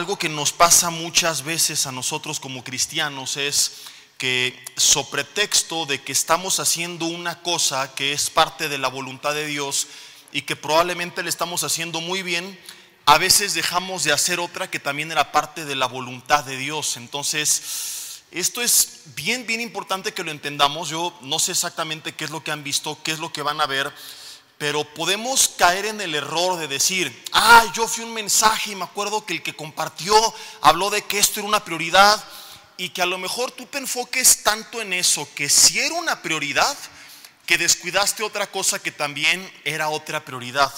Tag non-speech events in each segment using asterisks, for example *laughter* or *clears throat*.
algo que nos pasa muchas veces a nosotros como cristianos es que sobre pretexto de que estamos haciendo una cosa que es parte de la voluntad de Dios y que probablemente le estamos haciendo muy bien, a veces dejamos de hacer otra que también era parte de la voluntad de Dios. Entonces, esto es bien, bien importante que lo entendamos. Yo no sé exactamente qué es lo que han visto, qué es lo que van a ver, pero podemos caer en el error de decir, ah, yo fui un mensaje y me acuerdo que el que compartió habló de que esto era una prioridad y que a lo mejor tú te enfoques tanto en eso, que si era una prioridad, que descuidaste otra cosa que también era otra prioridad.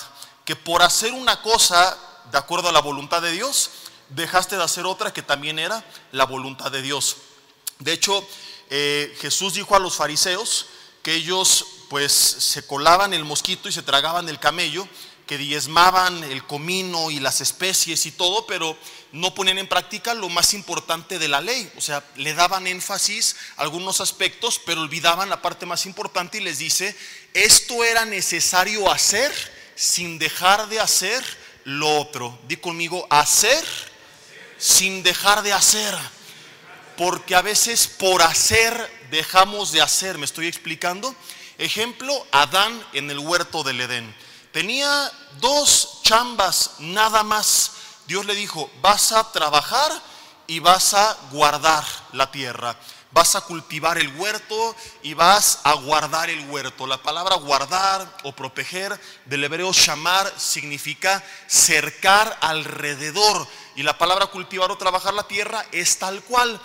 Que por hacer una cosa de acuerdo a la voluntad de Dios, dejaste de hacer otra que también era la voluntad de Dios. De hecho, eh, Jesús dijo a los fariseos que ellos pues se colaban el mosquito y se tragaban el camello que diezmaban el comino y las especies y todo, pero no ponían en práctica lo más importante de la ley. O sea, le daban énfasis a algunos aspectos, pero olvidaban la parte más importante y les dice, esto era necesario hacer sin dejar de hacer lo otro. Di conmigo, hacer sin dejar de hacer. Porque a veces por hacer dejamos de hacer. ¿Me estoy explicando? Ejemplo, Adán en el huerto del Edén. Tenía dos chambas nada más. Dios le dijo, vas a trabajar y vas a guardar la tierra. Vas a cultivar el huerto y vas a guardar el huerto. La palabra guardar o proteger del hebreo shamar significa cercar alrededor. Y la palabra cultivar o trabajar la tierra es tal cual.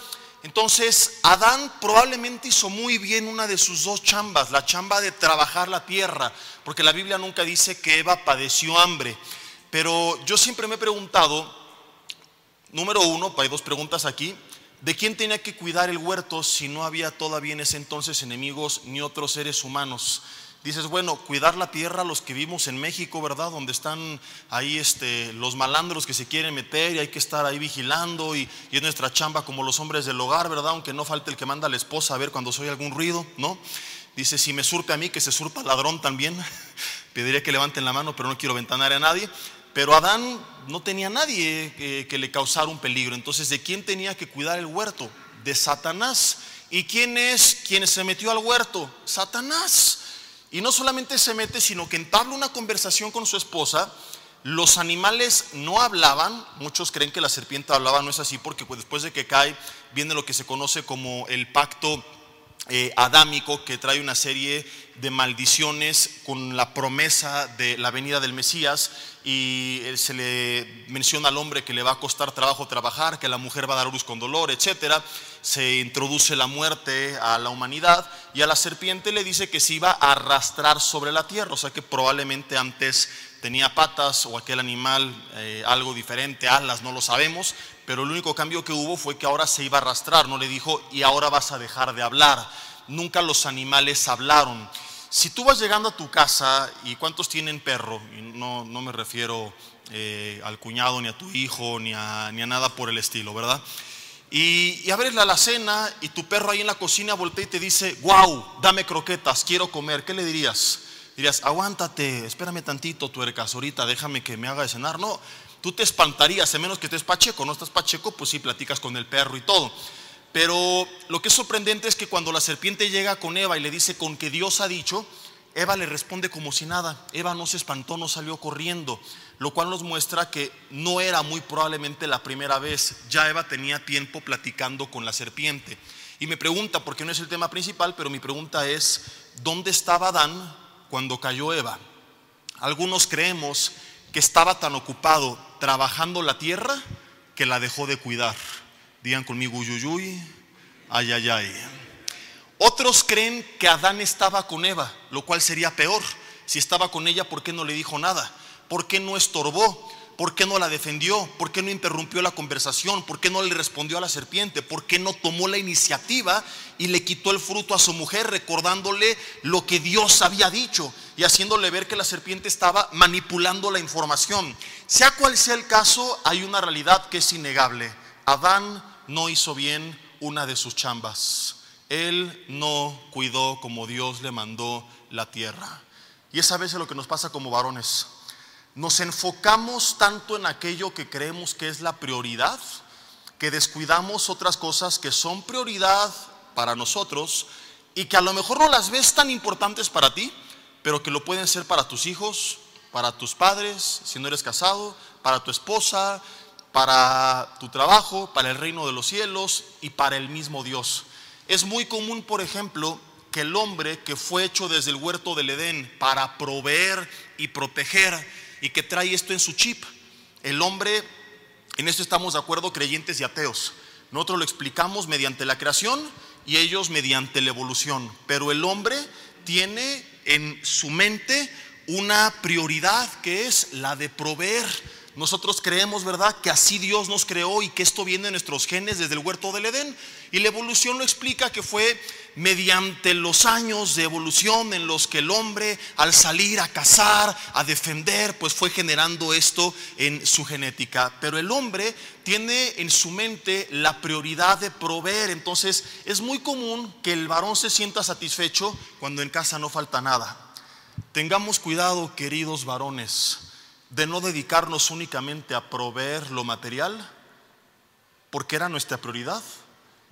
Entonces, Adán probablemente hizo muy bien una de sus dos chambas, la chamba de trabajar la tierra, porque la Biblia nunca dice que Eva padeció hambre. Pero yo siempre me he preguntado, número uno, hay dos preguntas aquí, ¿de quién tenía que cuidar el huerto si no había todavía en ese entonces enemigos ni otros seres humanos? Dices, bueno, cuidar la tierra, los que vivimos en México, ¿verdad? Donde están ahí este, los malandros que se quieren meter y hay que estar ahí vigilando y, es nuestra chamba como los hombres del hogar, ¿verdad? Aunque no falte el que manda a la esposa a ver cuando soy algún ruido, ¿no? Dice, si me surpe a mí, que se surpa ladrón también. *laughs* Pediría que levanten la mano, pero no quiero ventanar a nadie. Pero Adán no tenía nadie que, que le causara un peligro. Entonces, ¿de quién tenía que cuidar el huerto? De Satanás. ¿Y quién es quien se metió al huerto? Satanás. Y no solamente se mete, sino que entabla una conversación con su esposa. Los animales no hablaban, muchos creen que la serpiente hablaba, no es así, porque pues, después de que cae viene lo que se conoce como el pacto eh, adámico, que trae una serie de maldiciones con la promesa de la venida del Mesías y eh, se le menciona al hombre que le va a costar trabajo trabajar, que la mujer va a dar luz con dolor, etcétera. Se introduce la muerte a la humanidad y a la serpiente le dice que se iba a arrastrar sobre la tierra, o sea que probablemente antes tenía patas o aquel animal eh, algo diferente, alas, no lo sabemos, pero el único cambio que hubo fue que ahora se iba a arrastrar, no le dijo y ahora vas a dejar de hablar. Nunca los animales hablaron. Si tú vas llegando a tu casa y cuántos tienen perro, y no, no me refiero eh, al cuñado ni a tu hijo ni a, ni a nada por el estilo, ¿verdad? Y, abres la alacena y tu perro ahí en la cocina voltea y te dice, wow, dame croquetas, quiero comer. ¿Qué le dirías? Dirías, aguántate, espérame tantito, tuercas, ahorita déjame que me haga de cenar. No, tú te espantarías, a menos que estés pacheco. No estás pacheco, pues sí, platicas con el perro y todo. Pero lo que es sorprendente es que cuando la serpiente llega con Eva y le dice con que Dios ha dicho, Eva le responde como si nada. Eva no se espantó, no salió corriendo, lo cual nos muestra que no era muy probablemente la primera vez. Ya Eva tenía tiempo platicando con la serpiente. Y me pregunta, porque no es el tema principal, pero mi pregunta es, ¿dónde estaba Adán cuando cayó Eva? Algunos creemos que estaba tan ocupado trabajando la tierra que la dejó de cuidar. Digan conmigo, uyuyuy, ay, ay, ay. Otros creen que Adán estaba con Eva, lo cual sería peor. Si estaba con ella, ¿por qué no le dijo nada? ¿Por qué no estorbó? ¿Por qué no la defendió? ¿Por qué no interrumpió la conversación? ¿Por qué no le respondió a la serpiente? ¿Por qué no tomó la iniciativa y le quitó el fruto a su mujer recordándole lo que Dios había dicho y haciéndole ver que la serpiente estaba manipulando la información? Sea cual sea el caso, hay una realidad que es innegable. Adán no hizo bien una de sus chambas. Él no cuidó como Dios le mandó la tierra. Y es a veces lo que nos pasa como varones. Nos enfocamos tanto en aquello que creemos que es la prioridad, que descuidamos otras cosas que son prioridad para nosotros y que a lo mejor no las ves tan importantes para ti, pero que lo pueden ser para tus hijos, para tus padres, si no eres casado, para tu esposa, para tu trabajo, para el reino de los cielos y para el mismo Dios. Es muy común, por ejemplo, que el hombre que fue hecho desde el huerto del Edén para proveer y proteger y que trae esto en su chip, el hombre, en esto estamos de acuerdo, creyentes y ateos. Nosotros lo explicamos mediante la creación y ellos mediante la evolución, pero el hombre tiene en su mente una prioridad que es la de proveer nosotros creemos, ¿verdad?, que así Dios nos creó y que esto viene de nuestros genes desde el huerto del Edén. Y la evolución lo explica que fue mediante los años de evolución en los que el hombre al salir a cazar, a defender, pues fue generando esto en su genética. Pero el hombre tiene en su mente la prioridad de proveer. Entonces es muy común que el varón se sienta satisfecho cuando en casa no falta nada. Tengamos cuidado, queridos varones de no dedicarnos únicamente a proveer lo material, porque era nuestra prioridad,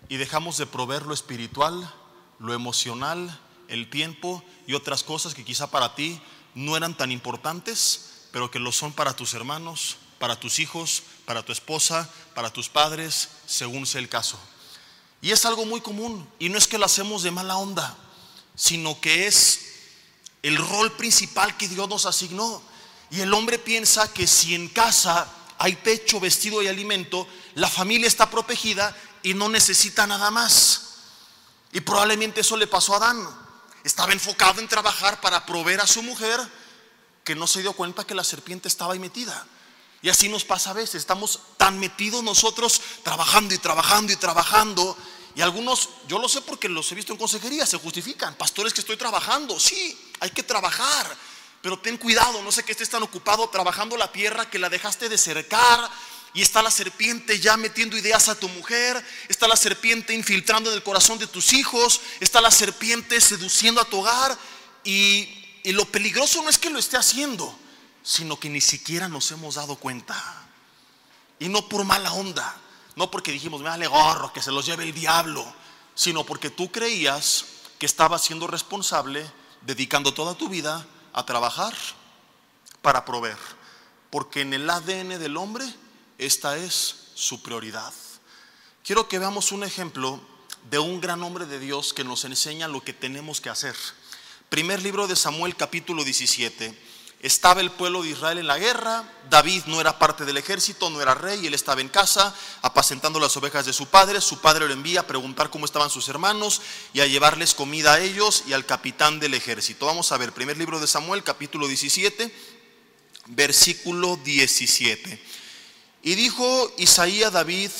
y dejamos de proveer lo espiritual, lo emocional, el tiempo y otras cosas que quizá para ti no eran tan importantes, pero que lo son para tus hermanos, para tus hijos, para tu esposa, para tus padres, según sea el caso. Y es algo muy común, y no es que lo hacemos de mala onda, sino que es el rol principal que Dios nos asignó. Y el hombre piensa que si en casa hay techo, vestido y alimento, la familia está protegida y no necesita nada más. Y probablemente eso le pasó a Adán. Estaba enfocado en trabajar para proveer a su mujer que no se dio cuenta que la serpiente estaba ahí metida. Y así nos pasa a veces, estamos tan metidos nosotros trabajando y trabajando y trabajando. Y algunos, yo lo sé porque los he visto en consejería, se justifican. Pastores que estoy trabajando, sí, hay que trabajar. Pero ten cuidado, no sé que estés tan ocupado trabajando la tierra que la dejaste de cercar. Y está la serpiente ya metiendo ideas a tu mujer. Está la serpiente infiltrando en el corazón de tus hijos. Está la serpiente seduciendo a tu hogar. Y, lo peligroso no es que lo esté haciendo, sino que ni siquiera nos hemos dado cuenta. Y no por mala onda. No porque dijimos, me gorro, que se los lleve el diablo. Sino porque tú creías que estabas siendo responsable, dedicando toda tu vida a trabajar para proveer, porque en el ADN del hombre esta es su prioridad. Quiero que veamos un ejemplo de un gran hombre de Dios que nos enseña lo que tenemos que hacer. Primer libro de Samuel capítulo 17. Estaba el pueblo de Israel en la guerra, David no era parte del ejército, no era rey, él estaba en casa apacentando las ovejas de su padre, su padre lo envía a preguntar cómo estaban sus hermanos y a llevarles comida a ellos y al capitán del ejército. Vamos a ver, primer libro de Samuel, capítulo 17, versículo 17. Y dijo Isaías David,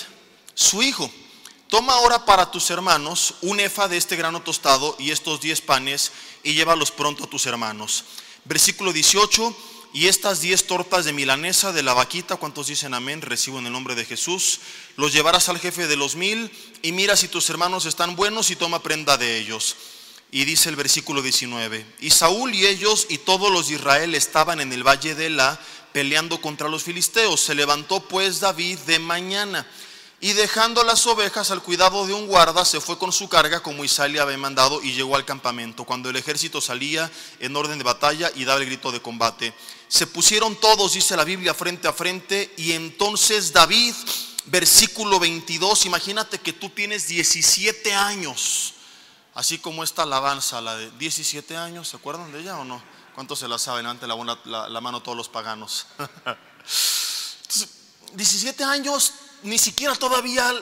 su hijo, toma ahora para tus hermanos un efa de este grano tostado y estos diez panes y llévalos pronto a tus hermanos Versículo 18, y estas diez tortas de milanesa de la vaquita, ¿cuántos dicen amén? Recibo en el nombre de Jesús. Los llevarás al jefe de los mil y mira si tus hermanos están buenos y toma prenda de ellos. Y dice el versículo 19, y Saúl y ellos y todos los de Israel estaban en el valle de La peleando contra los filisteos. Se levantó pues David de mañana y dejando las ovejas al cuidado de un guarda, se fue con su carga como Isaías le había mandado y llegó al campamento. Cuando el ejército salía en orden de batalla y daba el grito de combate, se pusieron todos, dice la Biblia, frente a frente. Y entonces David, versículo 22, imagínate que tú tienes 17 años, así como esta alabanza, la de 17 años, ¿se acuerdan de ella o no? ¿Cuántos se la saben? Ante la, mano todos los paganos. *laughs* 17 años ni siquiera todavía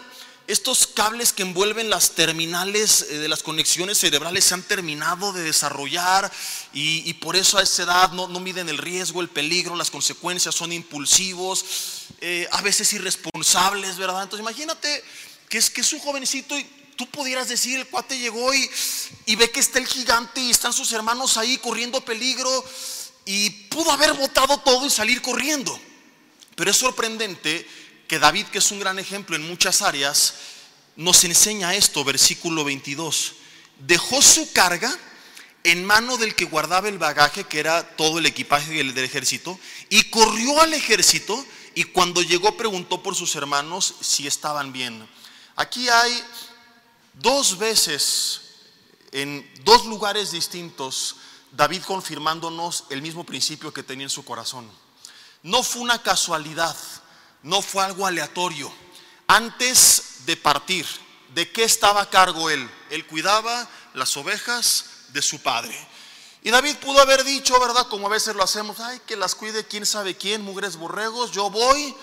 estos cables que envuelven las terminales eh, de las conexiones cerebrales se han terminado de desarrollar y, por eso a esa edad no, miden el riesgo, el peligro, las consecuencias, son impulsivos, eh, a veces irresponsables, ¿verdad? Entonces imagínate que es que es un jovencito y tú pudieras decir, el cuate llegó y, y ve que está el gigante y están sus hermanos ahí corriendo peligro y pudo haber botado todo y salir corriendo. Pero es sorprendente que David, que es un gran ejemplo en muchas áreas, nos enseña esto, versículo 22. Dejó su carga en mano del que guardaba el bagaje, que era todo el equipaje del ejército, y corrió al ejército y cuando llegó preguntó por sus hermanos si estaban bien. Aquí hay dos veces, en dos lugares distintos, David confirmándonos el mismo principio que tenía en su corazón. No fue una casualidad, no fue algo aleatorio. Antes de partir, ¿de qué estaba a cargo él? Él cuidaba las ovejas de su padre. Y David pudo haber dicho, ¿verdad? Como a veces lo hacemos, ay, que las cuide quién sabe quién, mugres borregos, yo voy.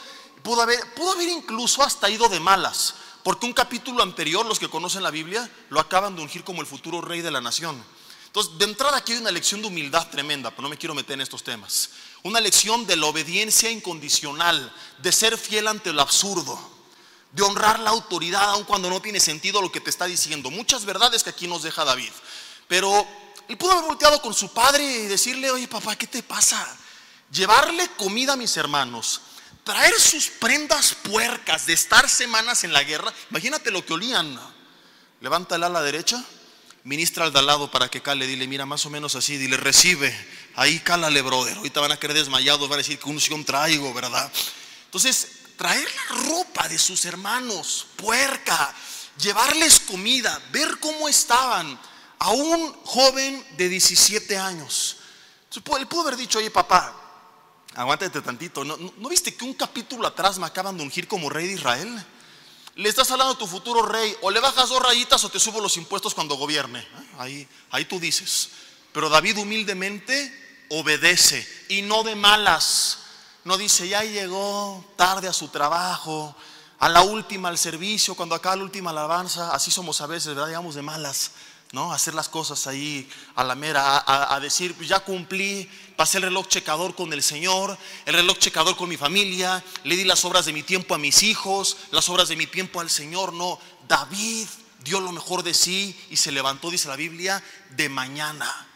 Pudo haber, pudo haber incluso hasta ido de malas, porque un capítulo anterior, los que conocen la Biblia, lo acaban de ungir como el futuro rey de la nación. Entonces, de entrada aquí hay una lección de humildad tremenda, pero no me quiero meter en estos temas. Una lección de la obediencia incondicional, de ser fiel ante lo absurdo, de honrar la autoridad aun cuando no tiene sentido lo que te está diciendo. Muchas verdades que aquí nos deja David. Pero él pudo haber volteado con su padre y decirle, oye papá, ¿qué te pasa? Llevarle comida a mis hermanos, traer sus prendas puercas de estar semanas en la guerra. Imagínate lo que olían. Levanta el ala derecha, ministra al de al lado para que cale, dile, mira, más o menos así, dile, recibe, ahí cálale, brother. Ahorita van a quedar desmayados, van a decir que unción traigo, ¿verdad? Entonces, traer la ropa de sus hermanos, puerca, llevarles comida, ver cómo estaban a un joven de 17 años. Él pudo haber dicho, oye papá, aguántate tantito, ¿No, ¿no, viste que un capítulo atrás me acaban de ungir como rey de Israel? Le estás hablando a tu futuro rey, o le bajas dos rayitas o te subo los impuestos cuando gobierne. ¿eh? Ahí, ahí tú dices. Pero David humildemente obedece y no de malas. No dice, ya llegó tarde a su trabajo, a la última al servicio, cuando acaba la última alabanza. Así somos a veces, ¿verdad? Llegamos de malas. ¿No? Hacer las cosas ahí a la mera, a, decir, pues ya cumplí, pasé el reloj checador con el Señor, el reloj checador con mi familia, le di las obras de mi tiempo a mis hijos, las obras de mi tiempo al Señor. No, David dio lo mejor de sí y se levantó, dice la Biblia, de mañana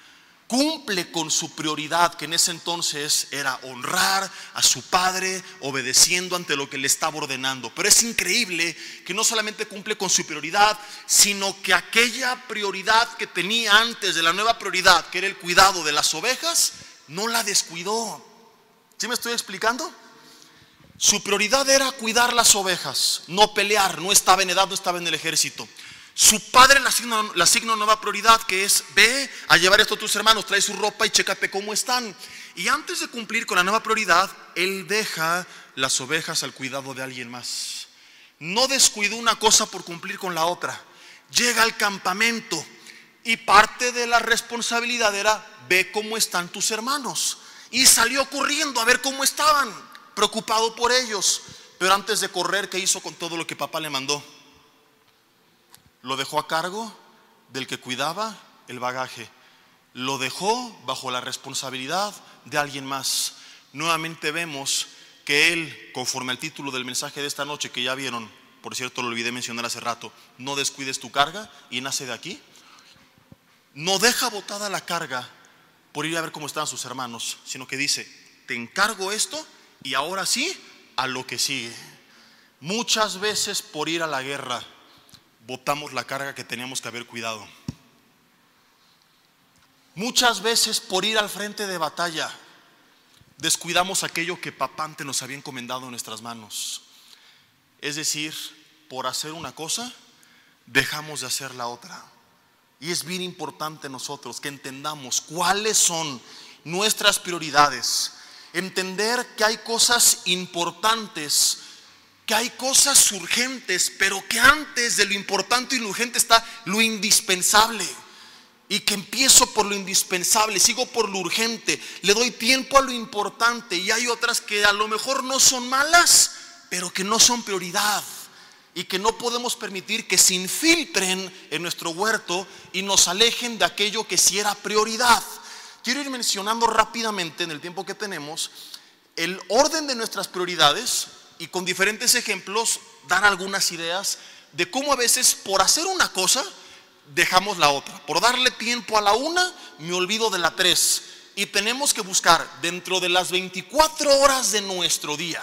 cumple con su prioridad, que en ese entonces era honrar a su padre, obedeciendo ante lo que le estaba ordenando. Pero es increíble que no solamente cumple con su prioridad, sino que aquella prioridad que tenía antes de la nueva prioridad, que era el cuidado de las ovejas, no la descuidó. ¿Sí me estoy explicando? Su prioridad era cuidar las ovejas, no pelear, no estaba en edad, no estaba en el ejército. Su padre le asigna, una nueva prioridad que es, ve a llevar esto a tus hermanos, trae su ropa y chécate cómo están. Y antes de cumplir con la nueva prioridad, él deja las ovejas al cuidado de alguien más. No descuidó una cosa por cumplir con la otra. Llega al campamento y parte de la responsabilidad era, ve cómo están tus hermanos. Y salió corriendo a ver cómo estaban, preocupado por ellos. Pero antes de correr, ¿qué hizo con todo lo que papá le mandó? Lo dejó a cargo del que cuidaba el bagaje. Lo dejó bajo la responsabilidad de alguien más. Nuevamente vemos que él, conforme al título del mensaje de esta noche que ya vieron, por cierto lo olvidé mencionar hace rato, no descuides tu carga y nace de aquí, no deja botada la carga por ir a ver cómo están sus hermanos, sino que dice, te encargo esto y ahora sí a lo que sigue. Muchas veces por ir a la guerra botamos la carga que teníamos que haber cuidado. Muchas veces por ir al frente de batalla descuidamos aquello que papá antes nos había encomendado en nuestras manos. Es decir, por hacer una cosa, dejamos de hacer la otra. Y es bien importante nosotros que entendamos cuáles son nuestras prioridades. Entender que hay cosas importantes que hay cosas urgentes, pero que antes de lo importante y lo urgente está lo indispensable. Y que empiezo por lo indispensable, sigo por lo urgente, le doy tiempo a lo importante y hay otras que a lo mejor no son malas, pero que no son prioridad y que no podemos permitir que se infiltren en nuestro huerto y nos alejen de aquello que sí era prioridad. Quiero ir mencionando rápidamente en el tiempo que tenemos el orden de nuestras prioridades y con diferentes ejemplos dar algunas ideas de cómo a veces por hacer una cosa dejamos la otra. Por darle tiempo a la una, me olvido de la tres. Y tenemos que buscar dentro de las 24 horas de nuestro día,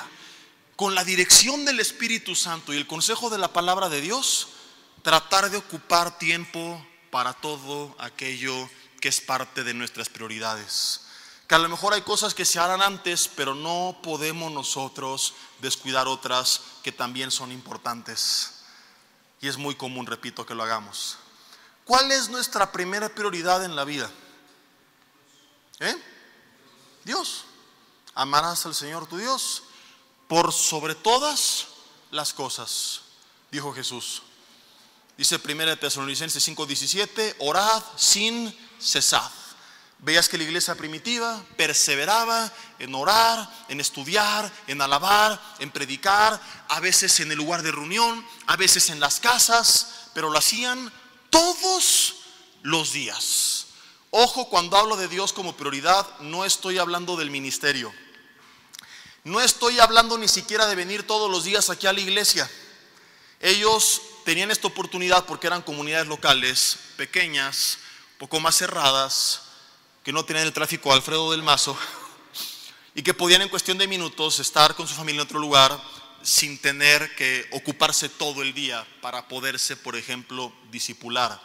con la dirección del Espíritu Santo y el consejo de la palabra de Dios, tratar de ocupar tiempo para todo aquello que es parte de nuestras prioridades. Que a lo mejor hay cosas que se harán antes, pero no podemos nosotros descuidar otras que también son importantes. Y es muy común, repito, que lo hagamos. ¿Cuál es nuestra primera prioridad en la vida? ¿Eh? Dios. Amarás al Señor tu Dios por sobre todas las cosas, dijo Jesús. Dice 1 Tesalonicenses 5:17, orad sin cesar. Veías que la iglesia primitiva perseveraba en orar, en estudiar, en alabar, en predicar, a veces en el lugar de reunión, a veces en las casas, pero lo hacían todos los días. Ojo, cuando hablo de Dios como prioridad, no estoy hablando del ministerio. No estoy hablando ni siquiera de venir todos los días aquí a la iglesia. Ellos tenían esta oportunidad porque eran comunidades locales, pequeñas, poco más cerradas, que no tenían el tráfico Alfredo del Mazo *laughs* y que podían en cuestión de minutos estar con su familia en otro lugar sin tener que ocuparse todo el día para poderse, por ejemplo, disipular.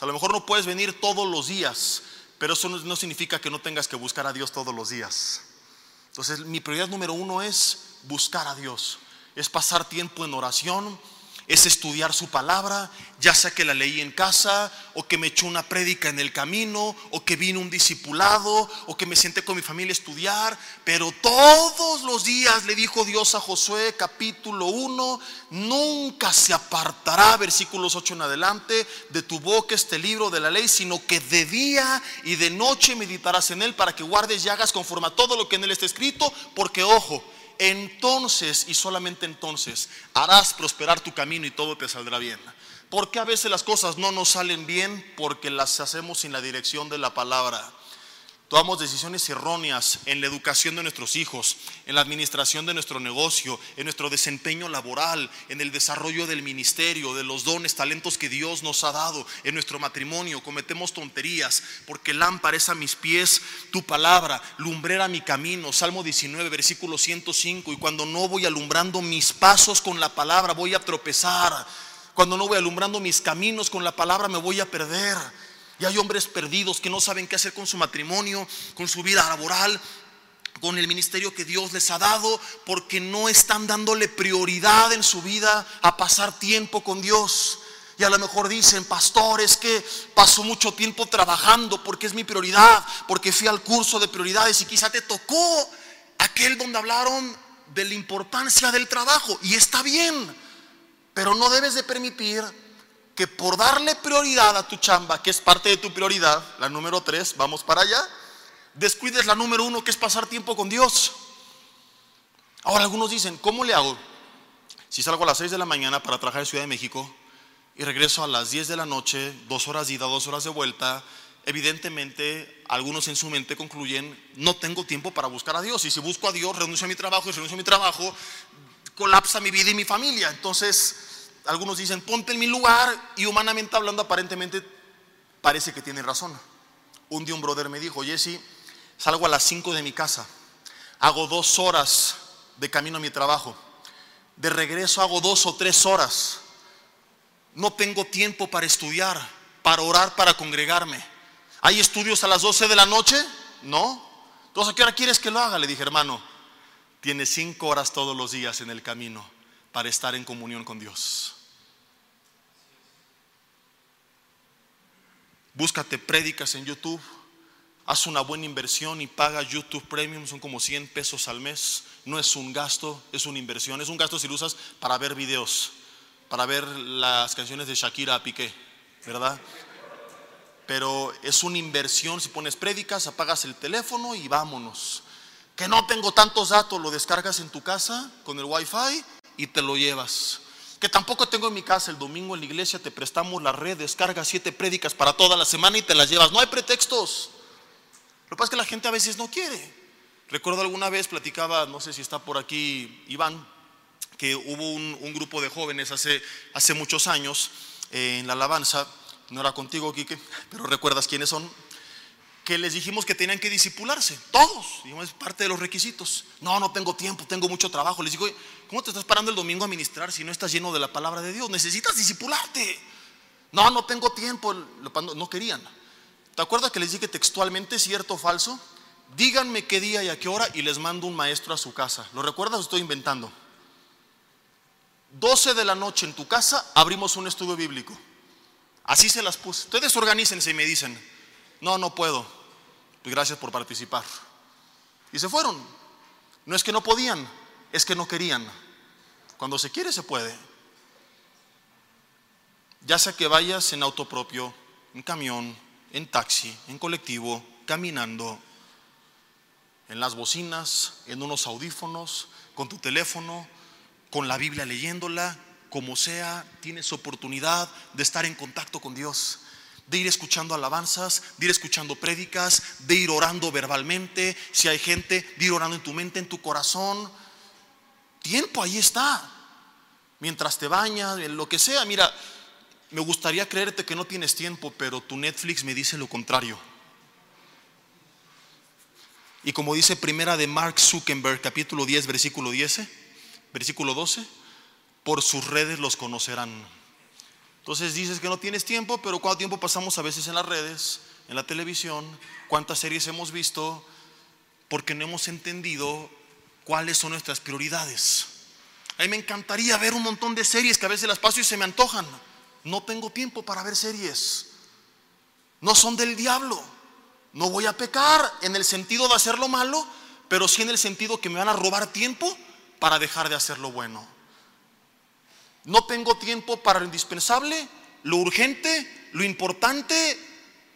a lo mejor no puedes venir todos los días, pero eso no significa que no tengas que buscar a Dios todos los días. Entonces, mi prioridad número uno es buscar a Dios, es pasar tiempo en oración, es estudiar su palabra, ya sea que la leí en casa, o que me echó una prédica en el camino, o que vino un discipulado, o que me senté con mi familia a estudiar, pero todos los días le dijo Dios a Josué capítulo 1, nunca se apartará, versículos 8 en adelante, de tu boca este libro de la ley, sino que de día y de noche meditarás en él para que guardes y hagas conforme a todo lo que en él está escrito, porque ojo, entonces y solamente entonces harás prosperar tu camino y todo te saldrá bien. Porque a veces las cosas no nos salen bien? Porque las hacemos sin la dirección de la palabra. Tomamos decisiones erróneas en la educación de nuestros hijos, en la administración de nuestro negocio, en nuestro desempeño laboral, en el desarrollo del ministerio, de los dones, talentos que Dios nos ha dado, en nuestro matrimonio. Cometemos tonterías porque lámpara es a mis pies tu palabra, lumbrera mi camino. Salmo 19, versículo 105. Y cuando no voy alumbrando mis pasos con la palabra, voy a tropezar. Cuando no voy alumbrando mis caminos con la palabra, me voy a perder. Y hay hombres perdidos que no saben qué hacer con su matrimonio, con su vida laboral, con el ministerio que Dios les ha dado, porque no están dándole prioridad en su vida a pasar tiempo con Dios. Y a lo mejor dicen, pastor, es que paso mucho tiempo trabajando porque es mi prioridad, porque fui al curso de prioridades y quizá te tocó aquel donde hablaron de la importancia del trabajo. Y está bien, pero no debes de permitir que por darle prioridad a tu chamba, que es parte de tu prioridad, la número tres, vamos para allá, descuides la número uno, que es pasar tiempo con Dios. Ahora algunos dicen, ¿cómo le hago? Si salgo a las 6 de la mañana para trabajar en Ciudad de México y regreso a las 10 de la noche, dos horas ida, dos horas de vuelta, evidentemente algunos en su mente concluyen, no tengo tiempo para buscar a Dios. Y si busco a Dios, renuncio a mi trabajo y renuncio a mi trabajo, colapsa mi vida y mi familia. Entonces, algunos dicen, ponte en mi lugar y humanamente hablando aparentemente parece que tiene razón. Un día un brother me dijo, Jesse, salgo a las 5 de mi casa, hago dos horas de camino a mi trabajo, de regreso hago dos o tres horas, no tengo tiempo para estudiar, para orar, para congregarme. ¿Hay estudios a las 12 de la noche? No. Entonces, ¿a qué hora quieres que lo haga? Le dije, hermano, tienes cinco horas todos los días en el camino para estar en comunión con Dios. Búscate prédicas en YouTube. Haz una buena inversión y paga YouTube Premium, son como 100 pesos al mes. No es un gasto, es una inversión. Es un gasto si lo usas para ver videos, para ver las canciones de Shakira a Piqué, ¿verdad? Pero es una inversión si pones prédicas, apagas el teléfono y vámonos. Que no tengo tantos datos, lo descargas en tu casa con el wifi y te lo llevas que tampoco tengo en mi casa el domingo en la iglesia, te prestamos la red, descarga siete prédicas para toda la semana y te las llevas. No hay pretextos. Lo que pasa es que la gente a veces no quiere. Recuerdo alguna vez, platicaba, no sé si está por aquí Iván, que hubo un, grupo de jóvenes hace, hace muchos años eh, en la alabanza, no era contigo, Quique, pero recuerdas quiénes son que les dijimos que tenían que disipularse, todos, es parte de los requisitos. No, no tengo tiempo, tengo mucho trabajo. Les digo, ¿cómo te estás parando el domingo a ministrar si no estás lleno de la palabra de Dios? Necesitas disipularte. No, no tengo tiempo, no querían. ¿Te acuerdas que les dije textualmente cierto o falso? Díganme qué día y a qué hora y les mando un maestro a su casa. ¿Lo recuerdas o estoy inventando? 12 de la noche en tu casa abrimos un estudio bíblico. Así se las puse. Ustedes organícense y me dicen, no, no puedo. Pues gracias por participar. Y se fueron. No es que no podían, es que no querían. Cuando se quiere se puede. Ya sea que vayas en auto propio, en camión, en taxi, en colectivo, caminando, en las bocinas, en unos audífonos, con tu teléfono, con la Biblia leyéndola, como sea, tienes oportunidad de estar en contacto con Dios, de ir escuchando alabanzas, de ir escuchando prédicas, de ir orando verbalmente, si hay gente, de ir orando en tu mente, en tu corazón. Tiempo ahí está. Mientras te bañas, en lo que sea, mira, me gustaría creerte que no tienes tiempo, pero tu Netflix me dice lo contrario. Y como dice primera de Mark Zuckerberg, capítulo 10, versículo 10, versículo 12, por sus redes los conocerán. Entonces dices que no tienes tiempo, pero ¿cuánto tiempo pasamos a veces en las redes, en la televisión? ¿Cuántas series hemos visto? Porque no hemos entendido cuáles son nuestras prioridades. A mí me encantaría ver un montón de series que a veces las paso y se me antojan. No tengo tiempo para ver series. No son del diablo. No voy a pecar en el sentido de hacer lo malo, pero sí en el sentido que me van a robar tiempo para dejar de hacer lo bueno. No tengo tiempo para lo indispensable, lo urgente, lo importante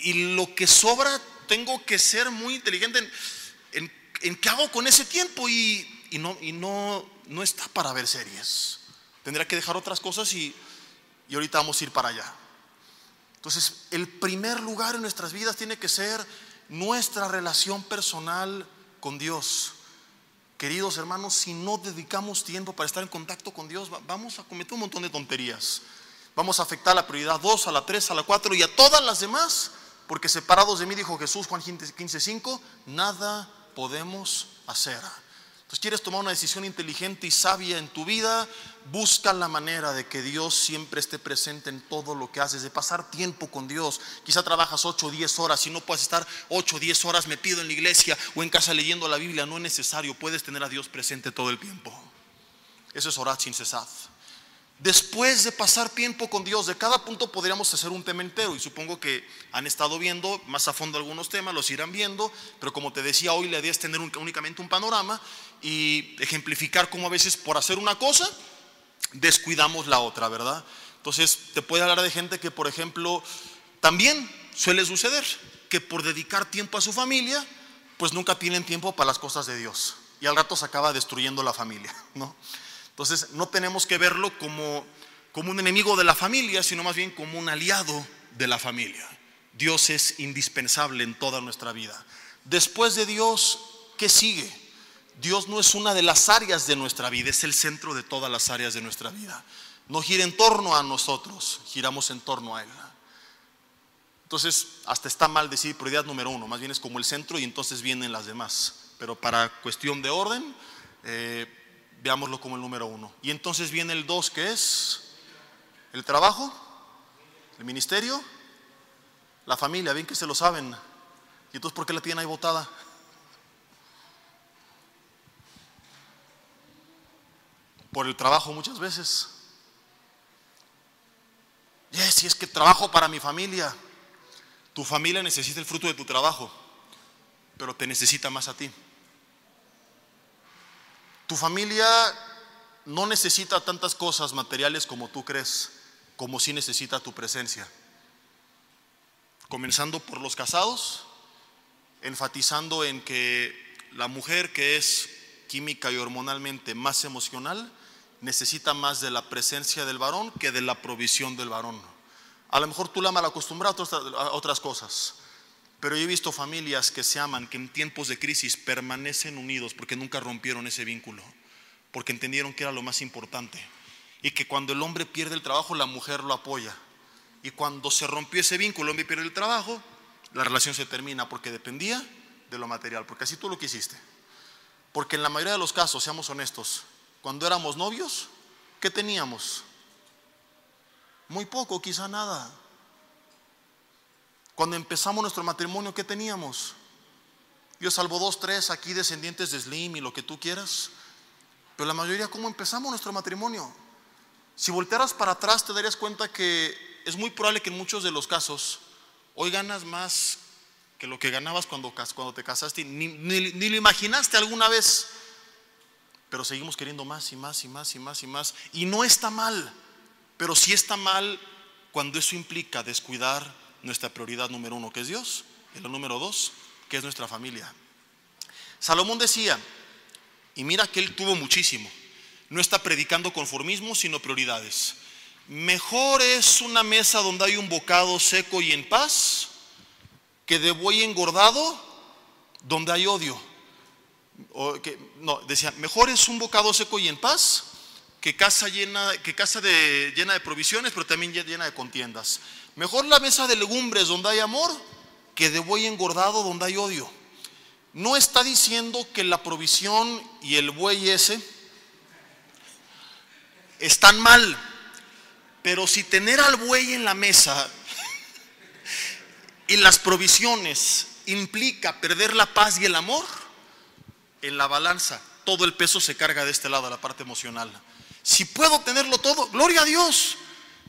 y lo que sobra. Tengo que ser muy inteligente en, qué hago con ese tiempo y, no, y no, no está para ver series. Tendría que dejar otras cosas y, y ahorita vamos a ir para allá. Entonces, el primer lugar en nuestras vidas tiene que ser nuestra relación personal con Dios. Queridos hermanos, si no dedicamos tiempo para estar en contacto con Dios, vamos a cometer un montón de tonterías. Vamos a afectar a la prioridad 2, a la 3, a la 4 y a todas las demás, porque separados de mí, dijo Jesús, Juan 15:5, nada podemos hacer. Entonces, quieres tomar una decisión inteligente y sabia en tu vida, busca la manera de que Dios siempre esté presente en todo lo que haces, de pasar tiempo con Dios. Quizá trabajas 8 o 10 horas y no puedes estar 8 o 10 horas metido en la iglesia o en casa leyendo la Biblia, no es necesario, puedes tener a Dios presente todo el tiempo. Eso es orar sin cesar. Después de pasar tiempo con Dios, de cada punto podríamos hacer un tema entero y supongo que han estado viendo más a fondo algunos temas, los irán viendo, pero como te decía hoy la idea es tener únicamente un panorama y ejemplificar cómo a veces por hacer una cosa descuidamos la otra, ¿verdad? Entonces te puede hablar de gente que por ejemplo también suele suceder que por dedicar tiempo a su familia pues nunca tienen tiempo para las cosas de Dios y al rato se acaba destruyendo la familia, ¿no? Entonces no tenemos que verlo como, como un enemigo de la familia, sino más bien como un aliado de la familia. Dios es indispensable en toda nuestra vida. Después de Dios, ¿qué sigue? Dios no es una de las áreas de nuestra vida, es el centro de todas las áreas de nuestra vida. No gira en torno a nosotros, giramos en torno a Él. Entonces, hasta está mal decir prioridad número uno, más bien es como el centro y entonces vienen las demás. Pero para cuestión de orden, eh, veámoslo como el número uno. Y entonces viene el dos, que es el trabajo, el ministerio, la familia, bien que se lo saben. ¿Y entonces por qué la tienen ahí votada? Por el trabajo muchas veces. Yes, si es que trabajo para mi familia. Tu familia necesita el fruto de tu trabajo, pero te necesita más a ti. Tu familia no necesita tantas cosas materiales como tú crees, como sí necesita tu presencia. Comenzando por los casados, enfatizando en que la mujer que es química y hormonalmente más emocional necesita más de la presencia del varón que de la provisión del varón. A lo mejor tú la mal acostumbras a otras cosas, pero yo he visto familias que se aman, que en tiempos de crisis permanecen unidos porque nunca rompieron ese vínculo, porque entendieron que era lo más importante. Y que cuando el hombre pierde el trabajo, la mujer lo apoya. Y cuando se rompió ese vínculo, el hombre pierde el trabajo, la relación se termina porque dependía de lo material, porque así tú lo quisiste. Porque en la mayoría de los casos, seamos honestos, cuando éramos novios, ¿qué teníamos? Muy poco, quizá nada. Cuando empezamos nuestro matrimonio, ¿qué teníamos? Yo salvo dos, tres aquí descendientes de Slim y lo que tú quieras. Pero la mayoría, ¿cómo empezamos nuestro matrimonio? Si voltearas para atrás, te darías cuenta que es muy probable que en muchos de los casos, hoy ganas más que lo que ganabas cuando, cuando te casaste, ni, ni lo imaginaste alguna vez. Pero seguimos queriendo más y más y más y más y más. Y no está mal, pero sí está mal cuando eso implica descuidar nuestra prioridad número uno, que es Dios, y la número dos, que es nuestra familia. Salomón decía, y mira que él tuvo muchísimo, no está predicando conformismo, sino prioridades. Mejor es una mesa donde hay un bocado seco y en paz, que de buey engordado donde hay odio. que, no, decía, mejor es un bocado seco y en paz que casa llena, que casa de, llena de provisiones, pero también llena de contiendas. Mejor la mesa de legumbres donde hay amor que de buey engordado donde hay odio. No está diciendo que la provisión y el buey ese están mal, pero si tener al buey en la mesa y las provisiones implica perder la paz y el amor, en la balanza todo el peso se carga de este lado, la parte emocional. Si puedo tenerlo todo, gloria a Dios,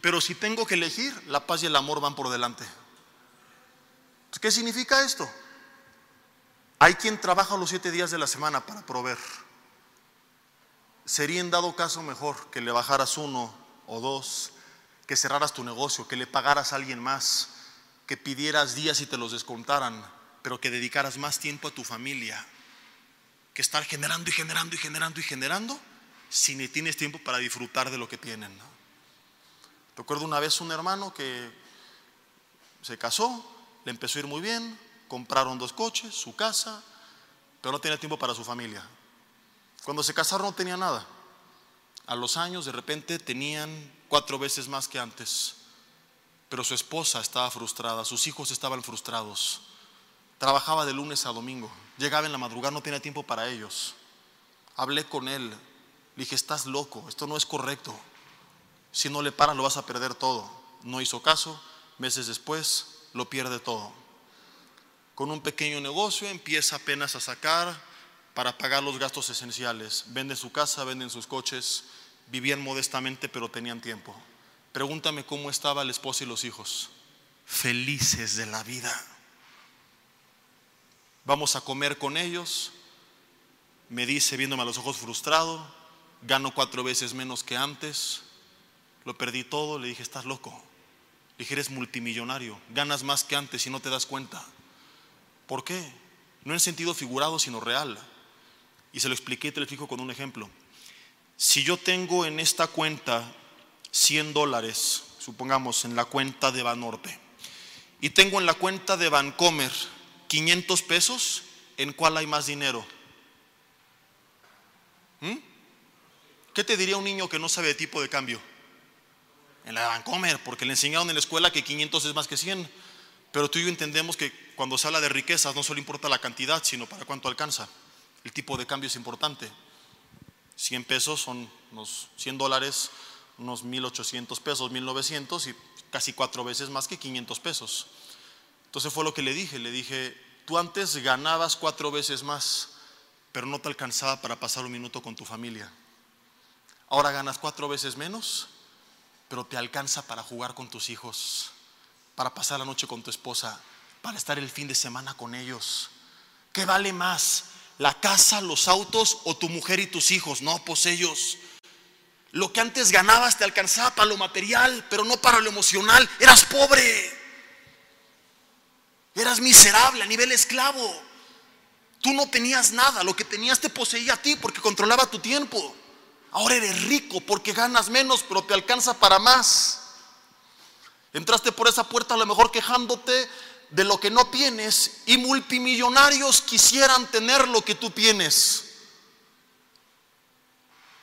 pero si tengo que elegir, la paz y el amor van por delante. ¿Qué significa esto? Hay quien trabaja los siete días de la semana para proveer. Sería en dado caso mejor que le bajaras uno o dos, que cerraras tu negocio, que le pagaras a alguien más, que pidieras días y te los descontaran, pero que dedicaras más tiempo a tu familia, que estar generando y generando y generando y generando, si ni tienes tiempo para disfrutar de lo que tienen. Recuerdo una vez un hermano que se casó, le empezó a ir muy bien, compraron dos coches, su casa, pero no tenía tiempo para su familia. Cuando se casaron no tenía nada. A los años de repente tenían cuatro veces más que antes, pero su esposa estaba frustrada, sus hijos estaban frustrados. Trabajaba de lunes a domingo, llegaba en la madrugada, no tenía tiempo para ellos. Hablé con él, le dije, estás loco, esto no es correcto. Si no le paras lo vas a perder todo. No hizo caso, meses después lo pierde todo. Con un pequeño negocio empieza apenas a sacar para pagar los gastos esenciales. Venden su casa, venden sus coches, vivían modestamente pero tenían tiempo. Pregúntame cómo estaba la esposa y los hijos. Felices de la vida. Vamos a comer con ellos. Me dice viéndome a los ojos frustrado, gano cuatro veces menos que antes, lo perdí todo, le dije, estás loco. Dije, eres multimillonario, ganas más que antes y no te das cuenta. ¿Por qué? No en sentido figurado, sino real. Y se lo expliqué y te lo explico con un ejemplo. Si yo tengo en esta cuenta 100 dólares, supongamos en la cuenta de Banorte, y tengo en la cuenta de Bancomer 500 pesos, ¿en cuál hay más dinero? ¿Mm? ¿Qué te diría un niño que no sabe de tipo de cambio? En la Vancomer, porque le enseñaron en la escuela que 500 es más que 100. Pero tú y yo entendemos que cuando se habla de riquezas no solo importa la cantidad, sino para cuánto alcanza. El tipo de cambio es importante. 100 pesos son unos 100 dólares, unos 1800 pesos, 1900 y casi cuatro veces más que 500 pesos. Entonces fue lo que le dije, le dije, tú antes ganabas cuatro veces más, pero no te alcanzaba para pasar un minuto con tu familia. Ahora ganas cuatro veces menos pero te alcanza para jugar con tus hijos, para pasar la noche con tu esposa, para estar el fin de semana con ellos. ¿Qué vale más? ¿La casa, los autos o tu mujer y tus hijos? No, pues ellos. Lo que antes ganabas te alcanzaba para lo material, pero no para lo emocional. Eras pobre. Eras miserable a nivel esclavo. Tú no tenías nada, lo que tenías te poseía a ti porque controlaba tu tiempo. Ahora eres rico porque ganas menos, pero te alcanza para más. Entraste por esa puerta a lo mejor quejándote de lo que no tienes y multimillonarios quisieran tener lo que tú tienes.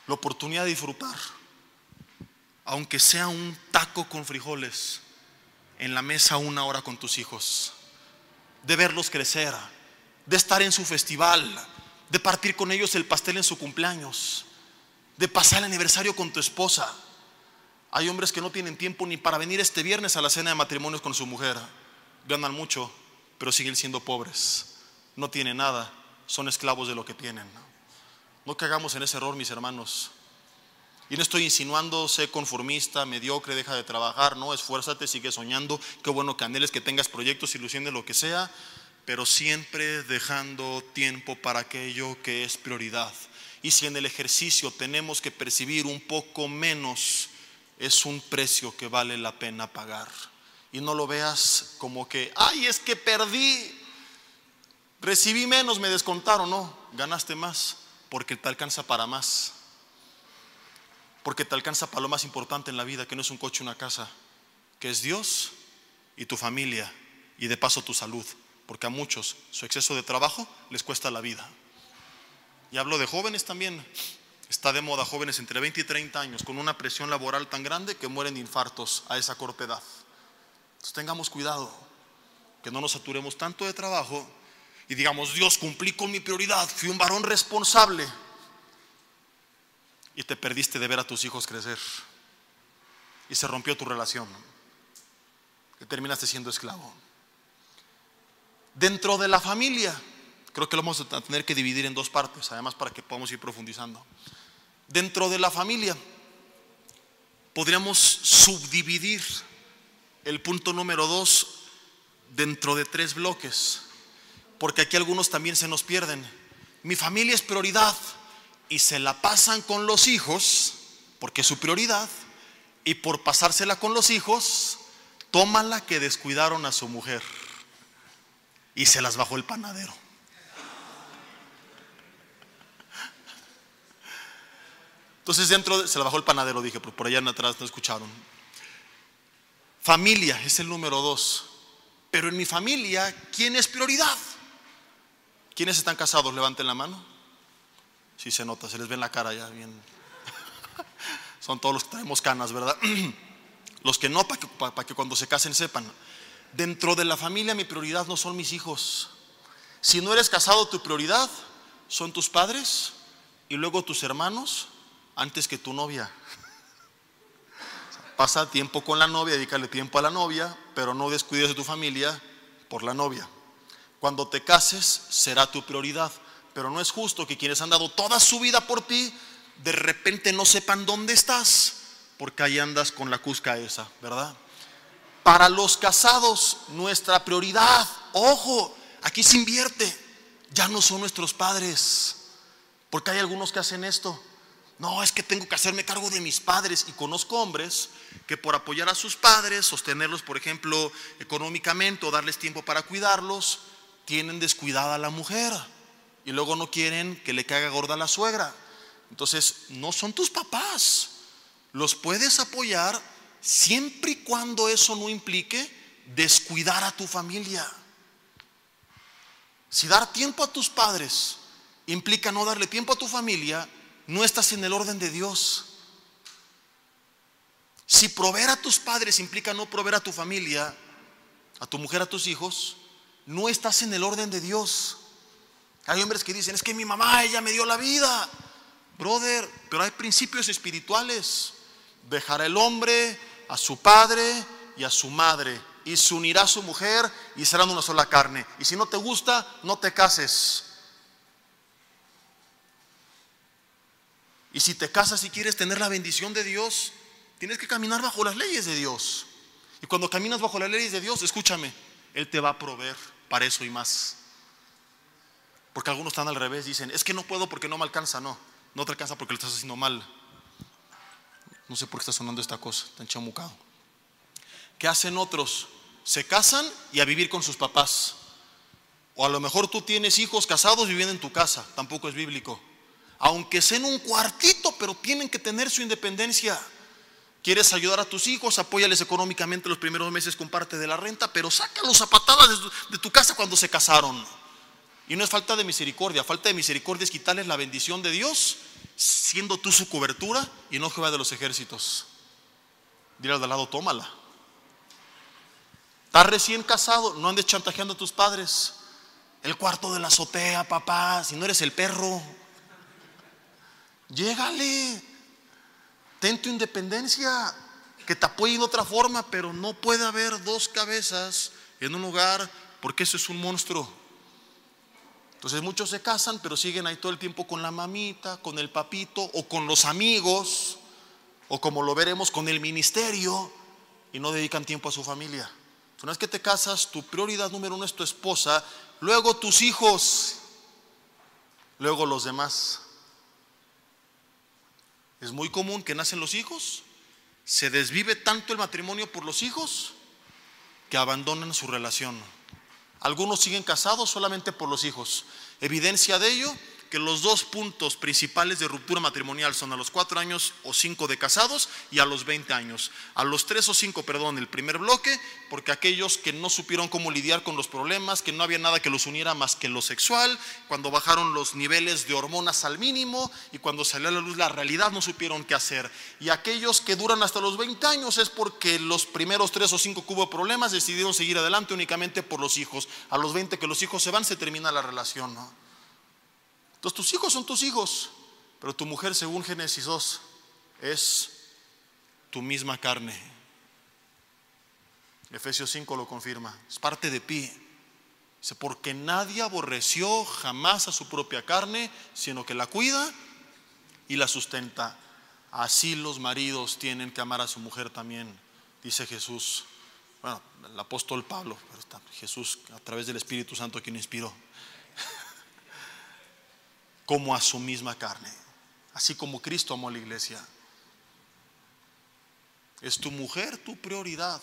La oportunidad de disfrutar, aunque sea un taco con frijoles en la mesa una hora con tus hijos, de verlos crecer, de estar en su festival, de partir con ellos el pastel en su cumpleaños de pasar el aniversario con tu esposa. Hay hombres que no tienen tiempo ni para venir este viernes a la cena de matrimonios con su mujer. ganan mucho, pero siguen siendo pobres. No tienen nada, son esclavos de lo que tienen. No cagamos en ese error, mis hermanos. Y no estoy insinuando, sé conformista, mediocre, deja de trabajar, no, esfuérzate, sigue soñando, qué bueno que anheles, que tengas proyectos, ilusiones, lo que sea, pero siempre dejando tiempo para aquello que es prioridad. Y si en el ejercicio tenemos que percibir un poco menos, es un precio que vale la pena pagar. Y no lo veas como que, ay, es que perdí, recibí menos, me descontaron, no, ganaste más, porque te alcanza para más porque te alcanza para lo más importante en la vida, que no es un coche, una casa, que es Dios y tu familia y de paso tu salud, porque a muchos su exceso de trabajo les cuesta la vida. Y hablo de jóvenes también. Está de moda jóvenes entre 20 y 30 años con una presión laboral tan grande que mueren de infartos a esa corta edad. Entonces tengamos cuidado, que no nos saturemos tanto de trabajo y digamos, Dios, cumplí con mi prioridad, fui un varón responsable y te perdiste de ver a tus hijos crecer. Y se rompió tu relación. Y terminaste siendo esclavo. Dentro de la familia, creo que lo vamos a tener que dividir en dos partes, además para que podamos ir profundizando. Dentro de la familia, podríamos subdividir el punto número dos dentro de tres bloques, porque aquí algunos también se nos pierden. Mi familia es prioridad y se la pasan con los hijos, porque es su prioridad, y por pasársela con los hijos, toman la que descuidaron a su mujer y se las bajó el panadero. Entonces dentro se la bajó el panadero, dije, pero por allá en atrás no escucharon. Familia es el número dos. Pero en mi familia, ¿quién es prioridad? ¿Quiénes están casados? Levanten la mano. Sí se nota, se les ve en la cara ya bien. *laughs* Son todos los que tenemos canas, ¿verdad? *clears throat* Los que no, para que, para que cuando se casen sepan. Dentro de la familia mi prioridad no son mis hijos. Si no eres casado, tu prioridad son tus padres y luego tus hermanos antes que tu novia. Pasa tiempo con la novia, dedícale tiempo a la novia, pero no descuides de tu familia por la novia. Cuando te cases será tu prioridad. Pero no es justo que quienes han dado toda su vida por ti, de repente no sepan dónde estás, porque ahí andas con la cusca esa, ¿verdad? Para los casados, nuestra prioridad, ojo, aquí se invierte, ya no son nuestros padres, porque hay algunos que hacen esto. No, es que tengo que hacerme cargo de mis padres. Y conozco hombres que por apoyar a sus padres, sostenerlos, por ejemplo, económicamente o darles tiempo para cuidarlos, tienen descuidada a la mujer y luego no quieren que le caiga gorda la suegra. Entonces, no son tus papás. Los puedes apoyar siempre y cuando eso no implique descuidar a tu familia. Si dar tiempo a tus padres implica no darle tiempo a tu familia, no estás en el orden de Dios. Si proveer a tus padres implica no proveer a tu familia, a tu mujer, a tus hijos, no estás en el orden de Dios. Hay hombres que dicen, es que mi mamá, ella me dio la vida. Brother, pero hay principios espirituales. Dejará el hombre a su padre y a su madre y se unirá a su mujer y serán una sola carne. Y si no te gusta, no te cases. Y si te casas y quieres tener la bendición de Dios, tienes que caminar bajo las leyes de Dios. Y cuando caminas bajo las leyes de Dios, escúchame, Él te va a proveer para eso y más. Porque algunos están al revés, dicen, es que no puedo porque no me alcanza. No, no te alcanza porque lo estás haciendo mal. No sé por qué está sonando esta cosa, tan chamucado. ¿Qué hacen otros? Se casan y a vivir con sus papás. O a lo mejor tú tienes hijos casados viviendo en tu casa, tampoco es bíblico. Aunque sea en un cuartito, pero tienen que tener su independencia. ¿Quieres ayudar a tus hijos? Apóyales económicamente los primeros meses con parte de la renta, pero sácalos a patadas de tu casa cuando se casaron. Y no es falta de misericordia, falta de misericordia es quitarles la bendición de Dios, siendo tú su cobertura y no Jehová de los ejércitos. Dile al al lado, tómala. Estás recién casado, no andes chantajeando a tus padres. El cuarto de la azotea, papá, si no eres el perro. Llégale, ten tu independencia, que te apoye de otra forma, pero no puede haber dos cabezas en un hogar porque eso es un monstruo. Entonces muchos se casan, pero siguen ahí todo el tiempo con la mamita, con el papito o con los amigos, o como lo veremos con el ministerio, y no dedican tiempo a su familia. Una vez que te casas, tu prioridad número uno es tu esposa, luego tus hijos, luego los demás. Es muy común que nacen los hijos, se desvive tanto el matrimonio por los hijos que abandonan su relación. Algunos siguen casados solamente por los hijos. Evidencia de ello que los dos puntos principales de ruptura matrimonial son a los cuatro años o cinco de casados y a los 20 años. A los tres o cinco, perdón, el primer bloque, porque aquellos que no supieron cómo lidiar con los problemas, que no había nada que los uniera más que lo sexual, cuando bajaron los niveles de hormonas al mínimo y cuando salió a la luz la realidad no supieron qué hacer. Y aquellos que duran hasta los 20 años es porque los primeros tres o cinco que hubo problemas decidieron seguir adelante únicamente por los hijos. A los 20 que los hijos se van se termina la relación, ¿no? Entonces tus hijos son tus hijos, pero tu mujer, según Génesis 2, es tu misma carne. Efesios 5 lo confirma, es parte de ti. Dice, porque nadie aborreció jamás a su propia carne, sino que la cuida y la sustenta. Así los maridos tienen que amar a su mujer también, dice Jesús. Bueno, el apóstol Pablo, pero Jesús a través del Espíritu Santo quien inspiró como a su misma carne, así como Cristo amó a la iglesia. Es tu mujer tu prioridad.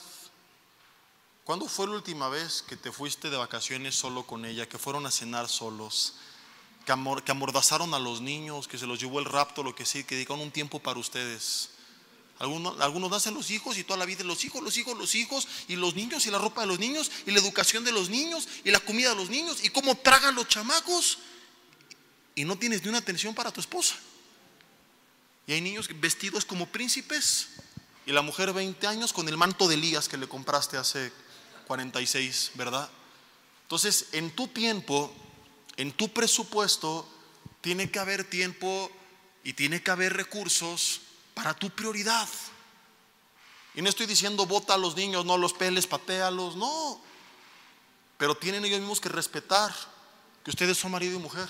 ¿Cuándo fue la última vez que te fuiste de vacaciones solo con ella, que fueron a cenar solos, que, amordazaron a los niños, que se los llevó el rapto, lo que sí, que dedicaron un tiempo para ustedes? Algunos, algunos nacen los hijos y toda la vida los hijos, los hijos, los hijos, y los niños, y la ropa de los niños, y la educación de los niños, y la comida de los niños, y cómo tragan los chamacos y no tienes ni una atención para tu esposa. Y hay niños vestidos como príncipes y la mujer 20 años con el manto de Elías que le compraste hace 46, ¿verdad? Entonces, en tu tiempo, en tu presupuesto, tiene que haber tiempo y tiene que haber recursos para tu prioridad. Y no estoy diciendo bota a los niños, no los peles, patealos, no. Pero tienen ellos mismos que respetar que ustedes son marido y mujer.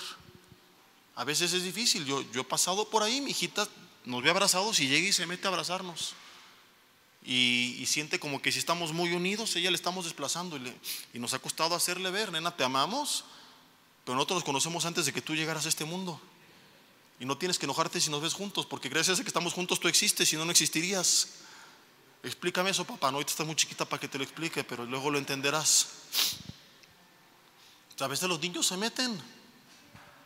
A veces es difícil. Yo, yo he pasado por ahí, mi hijita nos ve abrazados y llega y se mete a abrazarnos. Y, siente como que si estamos muy unidos, ella le estamos desplazando y, nos ha costado hacerle ver, nena, te amamos, pero nosotros nos conocemos antes de que tú llegaras a este mundo. Y no tienes que enojarte si nos ves juntos, porque gracias a que estamos juntos tú existes, si no, no existirías. Explícame eso, papá. No, ahorita estás muy chiquita para que te lo explique, pero luego lo entenderás. A veces los niños se meten.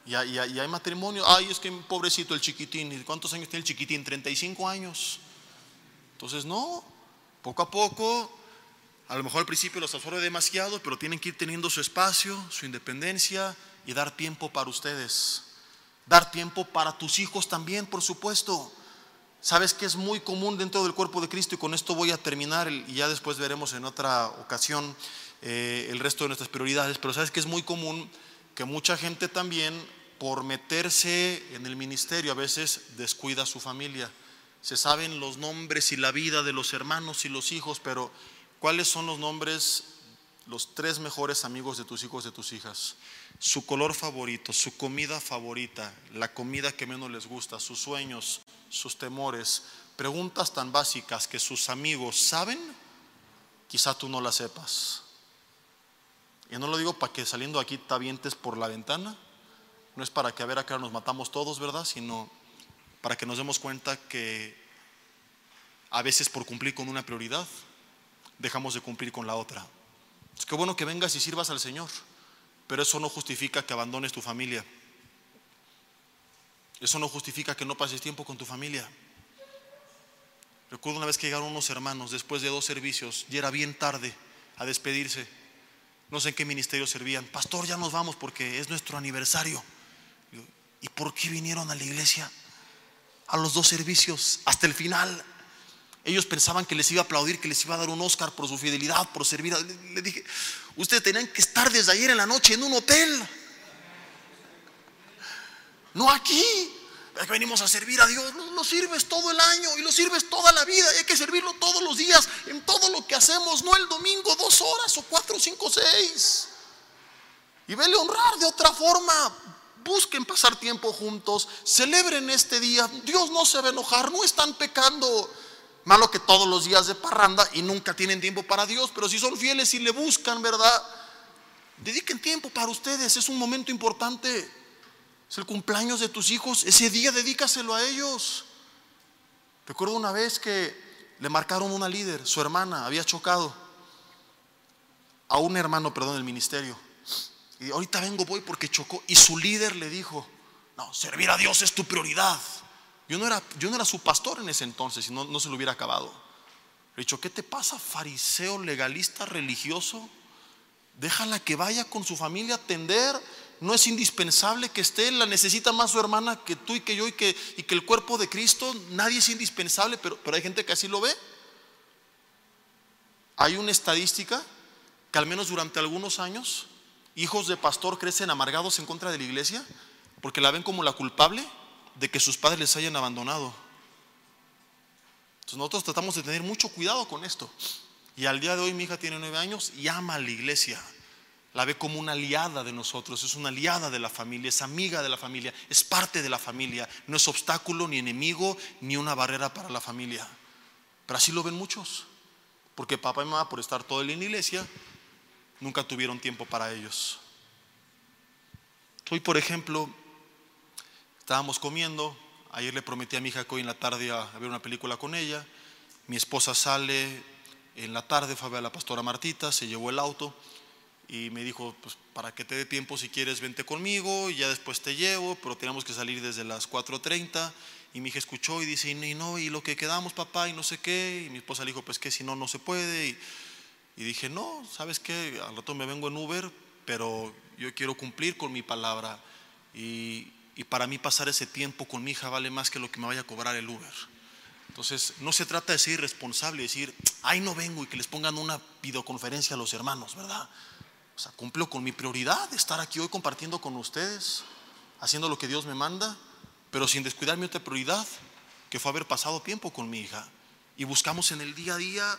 Y, hay matrimonio. Ay, es que pobrecito el chiquitín. ¿Cuántos años tiene el chiquitín? 35 años. Entonces, no, poco a poco, a lo mejor al principio los absorbe demasiado, pero tienen que ir teniendo su espacio, su independencia y dar tiempo para ustedes. Dar tiempo para tus hijos también, por supuesto. Sabes que es muy común dentro del cuerpo de Cristo y con esto voy a terminar y ya después veremos en otra ocasión eh, el resto de nuestras prioridades, pero sabes que es muy común que mucha gente también por meterse en el ministerio a veces descuida a su familia. Se saben los nombres y la vida de los hermanos y los hijos, pero ¿cuáles son los nombres, los tres mejores amigos de tus hijos, de tus hijas? Su color favorito, su comida favorita, la comida que menos les gusta, sus sueños, sus temores, preguntas tan básicas que sus amigos saben, quizá tú no las sepas. Y no lo digo para que saliendo aquí te avientes por la ventana. No es para que a ver acá nos matamos todos, ¿verdad? Sino para que nos demos cuenta que a veces por cumplir con una prioridad dejamos de cumplir con la otra. Es que bueno que vengas y sirvas al Señor, pero eso no justifica que abandones tu familia. Eso no justifica que no pases tiempo con tu familia. Recuerdo una vez que llegaron unos hermanos después de dos servicios y era bien tarde a despedirse no sé en qué ministerio servían. Pastor, ya nos vamos porque es nuestro aniversario. ¿Y por qué vinieron a la iglesia? A los dos servicios, hasta el final. Ellos pensaban que les iba a aplaudir, que les iba a dar un Oscar por su fidelidad, por servir. Le dije, ustedes tenían que estar desde ayer en la noche en un hotel. No aquí. Venimos a servir a Dios, lo, sirves todo el año y lo sirves toda la vida y hay que servirlo todos los días en todo lo que hacemos, no el domingo dos horas o cuatro, cinco, seis. Y vele honrar de otra forma. Busquen pasar tiempo juntos, celebren este día. Dios no se va a enojar, no están pecando. Malo que todos los días de parranda y nunca tienen tiempo para Dios, pero si son fieles y le buscan, ¿verdad? Dediquen tiempo para ustedes, es un momento importante. Es el cumpleaños de tus hijos, ese día dedícaselo a ellos. Recuerdo una vez que le marcaron una líder, su hermana había chocado a un hermano, perdón, del ministerio. Y ahorita vengo, voy porque chocó. Y su líder le dijo, no, servir a Dios es tu prioridad. Yo no era, yo no era su pastor en ese entonces y no, no se lo hubiera acabado. Le dicho, ¿qué te pasa, fariseo, legalista, religioso? Déjala que vaya con su familia a atender. No es indispensable que esté, la necesita más su hermana que tú y que yo y que, y que el cuerpo de Cristo. Nadie es indispensable, pero, pero hay gente que así lo ve. Hay una estadística que al menos durante algunos años hijos de pastor crecen amargados en contra de la iglesia porque la ven como la culpable de que sus padres les hayan abandonado. Entonces nosotros tratamos de tener mucho cuidado con esto. Y al día de hoy mi hija tiene nueve años y ama a la iglesia. La ve como una aliada de nosotros, es una aliada de la familia, es amiga de la familia, es parte de la familia, no es obstáculo ni enemigo ni una barrera para la familia. Pero así lo ven muchos, porque papá y mamá por estar todo el día en la iglesia nunca tuvieron tiempo para ellos. Hoy, por ejemplo, estábamos comiendo, ayer le prometí a mi hija que hoy en la tarde a ver una película con ella, mi esposa sale en la tarde, fue a ver a la pastora Martita, se llevó el auto y me dijo, pues para que te dé tiempo si quieres vente conmigo y ya después te llevo, pero teníamos que salir desde las 4.30 y mi hija escuchó y dice, y no, y lo que quedamos papá y no sé qué, y mi esposa le dijo, pues que si no, no se puede. Y, y dije, no, ¿sabes qué? Al rato me vengo en Uber, pero yo quiero cumplir con mi palabra. Y, para mí pasar ese tiempo con mi hija vale más que lo que me vaya a cobrar el Uber. Entonces, no se trata de ser irresponsable y decir, ay, no vengo y que les pongan una videoconferencia a los hermanos, ¿verdad? O sea, cumplo con mi prioridad de estar aquí hoy compartiendo con ustedes, haciendo lo que Dios me manda, pero sin descuidar mi otra prioridad, que fue haber pasado tiempo con mi hija. Y buscamos en el día a día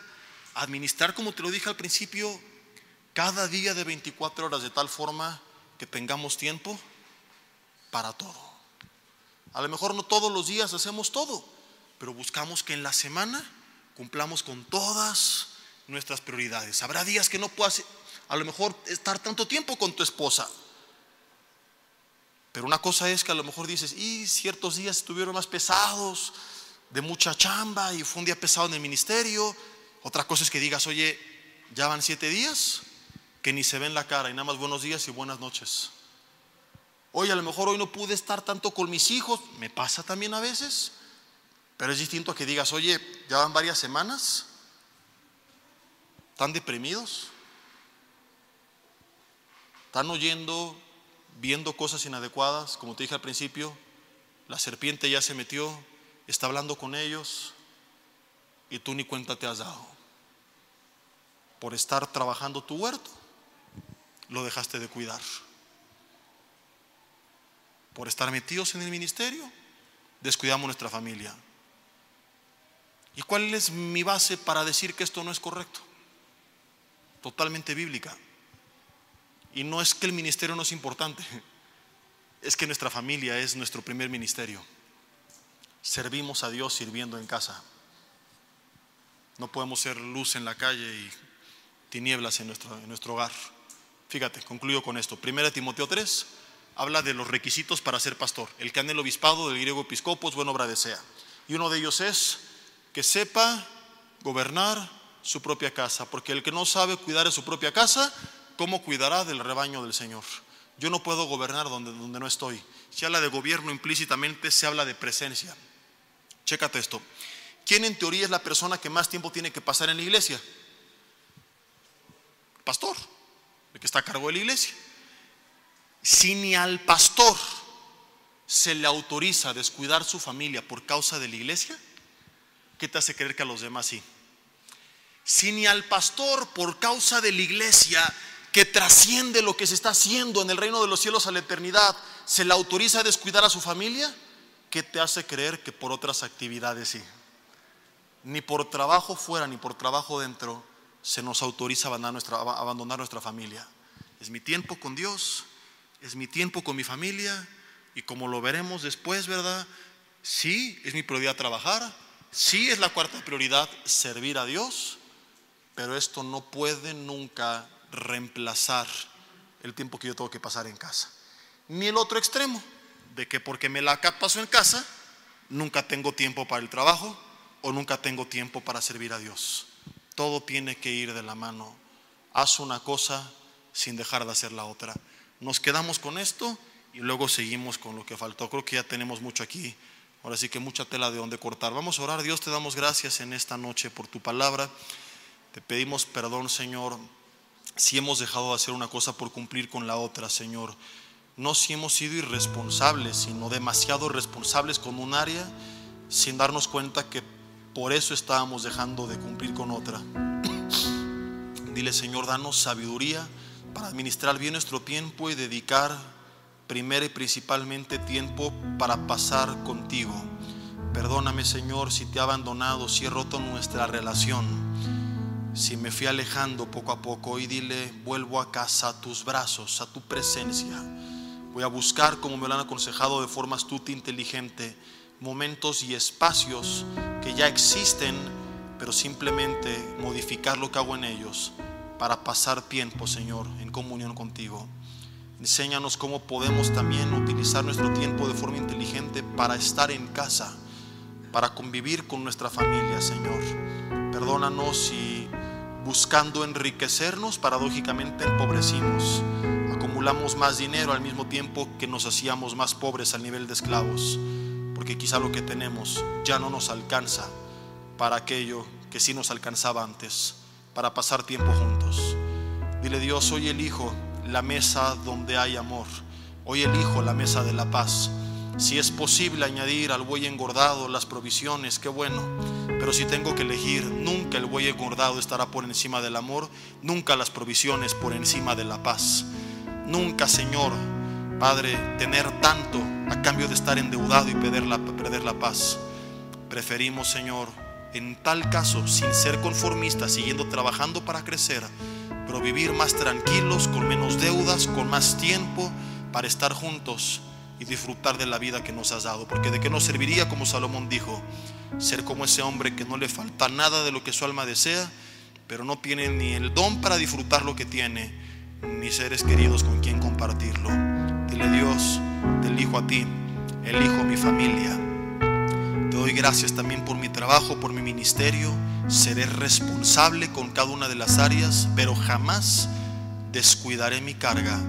administrar, como te lo dije al principio, cada día de 24 horas de tal forma que tengamos tiempo para todo. A lo mejor no todos los días hacemos todo, pero buscamos que en la semana cumplamos con todas nuestras prioridades. Habrá días que no puedas a lo mejor estar tanto tiempo con tu esposa. Pero una cosa es que a lo mejor dices, y ciertos días estuvieron más pesados, de mucha chamba, y fue un día pesado en el ministerio, otra cosa es que digas, oye, ya van siete días que ni se ven la cara y nada más buenos días y buenas noches. Oye, a lo mejor hoy no pude estar tanto con mis hijos, me pasa también a veces, pero es distinto a que digas, oye, ya van varias semanas, ¿están deprimidos? ¿Están oyendo, viendo cosas inadecuadas? Como te dije al principio, la serpiente ya se metió, está hablando con ellos y tú ni cuenta te has dado por estar trabajando tu huerto, lo dejaste de cuidar. Por estar metidos en el ministerio, descuidamos nuestra familia. ¿Y cuál es mi base para decir que esto no es correcto? Totalmente bíblica. Y no es que el ministerio no es importante, *laughs* es que nuestra familia es nuestro primer ministerio. Servimos a Dios sirviendo en casa. No podemos ser luz en la calle y tinieblas en nuestro, en nuestro hogar. Fíjate, concluyo con esto. Primera Timoteo 3 habla de los requisitos para ser pastor. El que el obispado del griego episcopos, buena obra desea. Y uno de ellos es que sepa gobernar su propia casa, porque el que no sabe cuidar de su propia casa, ¿cómo cuidará del rebaño del Señor? Yo no puedo gobernar donde, donde no estoy. Si habla de gobierno implícitamente, se habla de presencia. Chécate esto. ¿Quién en teoría es la persona que más tiempo tiene que pasar en la iglesia? pastor, el que está a cargo de la iglesia. Si ni al pastor se le autoriza descuidar su familia por causa de la iglesia, ¿qué te hace creer que a los demás sí? Si ni al pastor por causa de la iglesia que trasciende lo que se está haciendo en el reino de los cielos a la eternidad, se le autoriza a descuidar a su familia, ¿qué te hace creer que por otras actividades sí? Ni por trabajo fuera, ni por trabajo dentro, se nos autoriza abandonar nuestra, abandonar nuestra familia. Es mi tiempo con Dios, es mi tiempo con mi familia, y como lo veremos después, ¿verdad? Sí, es mi prioridad trabajar, sí es la cuarta prioridad servir a Dios, pero esto no puede nunca reemplazar el tiempo que yo tengo que pasar en casa. Ni el otro extremo, de que porque me la paso en casa, nunca tengo tiempo para el trabajo o nunca tengo tiempo para servir a Dios. Todo tiene que ir de la mano. Haz una cosa sin dejar de hacer la otra. Nos quedamos con esto y luego seguimos con lo que faltó. Creo que ya tenemos mucho aquí. Ahora sí que mucha tela de donde cortar. Vamos a orar. Dios, te damos gracias en esta noche por tu palabra. Te pedimos perdón, Señor, si hemos dejado de hacer una cosa por cumplir con la otra, Señor. No si hemos sido irresponsables, sino demasiado responsables con un área sin darnos cuenta que por eso estábamos dejando de cumplir con otra. *coughs* Dile, Señor, danos sabiduría para administrar bien nuestro tiempo y dedicar primero y principalmente tiempo para pasar contigo. Perdóname, Señor, si te he abandonado, si he roto nuestra relación, si me fui alejando poco a poco. Y dile, vuelvo a casa, a tus brazos, a tu presencia. Voy a buscar, como me lo han aconsejado de forma astuta e inteligente, momentos y espacios que ya existen, pero simplemente modificar lo que hago en ellos para pasar tiempo, Señor, en comunión contigo. Enséñanos cómo podemos también utilizar nuestro tiempo de forma inteligente para estar en casa, para convivir con nuestra familia, Señor. Perdónanos si buscando enriquecernos, paradójicamente empobrecimos. Acumulamos más dinero al mismo tiempo que nos hacíamos más pobres al nivel de esclavos porque quizá lo que tenemos ya no nos alcanza para aquello que sí nos alcanzaba antes, para pasar tiempo juntos. Dile Dios, hoy elijo la mesa donde hay amor, hoy elijo la mesa de la paz. Si es posible añadir al buey engordado las provisiones, qué bueno. Pero si tengo que elegir, nunca el buey engordado estará por encima del amor, nunca las provisiones por encima de la paz. Nunca, Señor, Padre, tener tanto a cambio de estar endeudado y perder la, perder la paz. Preferimos, Señor, en tal caso, sin ser conformistas, siguiendo trabajando para crecer, pero vivir más tranquilos, con menos deudas, con más tiempo para estar juntos y disfrutar de la vida que nos has dado. Porque de qué nos serviría, como Salomón dijo, ser como ese hombre que no le falta nada de lo que su alma desea, pero no tiene ni el don para disfrutar lo que tiene, ni seres queridos con quien compartirlo. Dile Dios, te elijo a ti, elijo mi familia. Te doy gracias también por mi trabajo, por mi ministerio. Seré responsable con cada una de las áreas, pero jamás descuidaré mi carga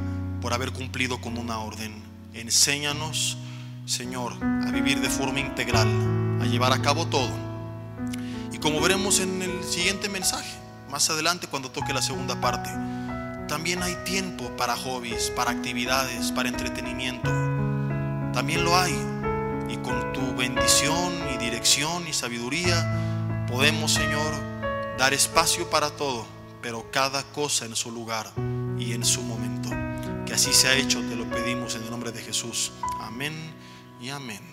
por haber cumplido con una orden. Enséñanos, Señor, a vivir de forma integral, a llevar a cabo todo. Y como veremos en el siguiente mensaje, más adelante cuando toque la segunda parte, también hay tiempo para hobbies, para actividades, para entretenimiento. También lo hay. Y con tu bendición y dirección y sabiduría podemos, Señor, dar espacio para todo, pero cada cosa en su lugar y en su momento. Que así sea hecho, te lo pedimos en el nombre de Jesús. Amén y amén.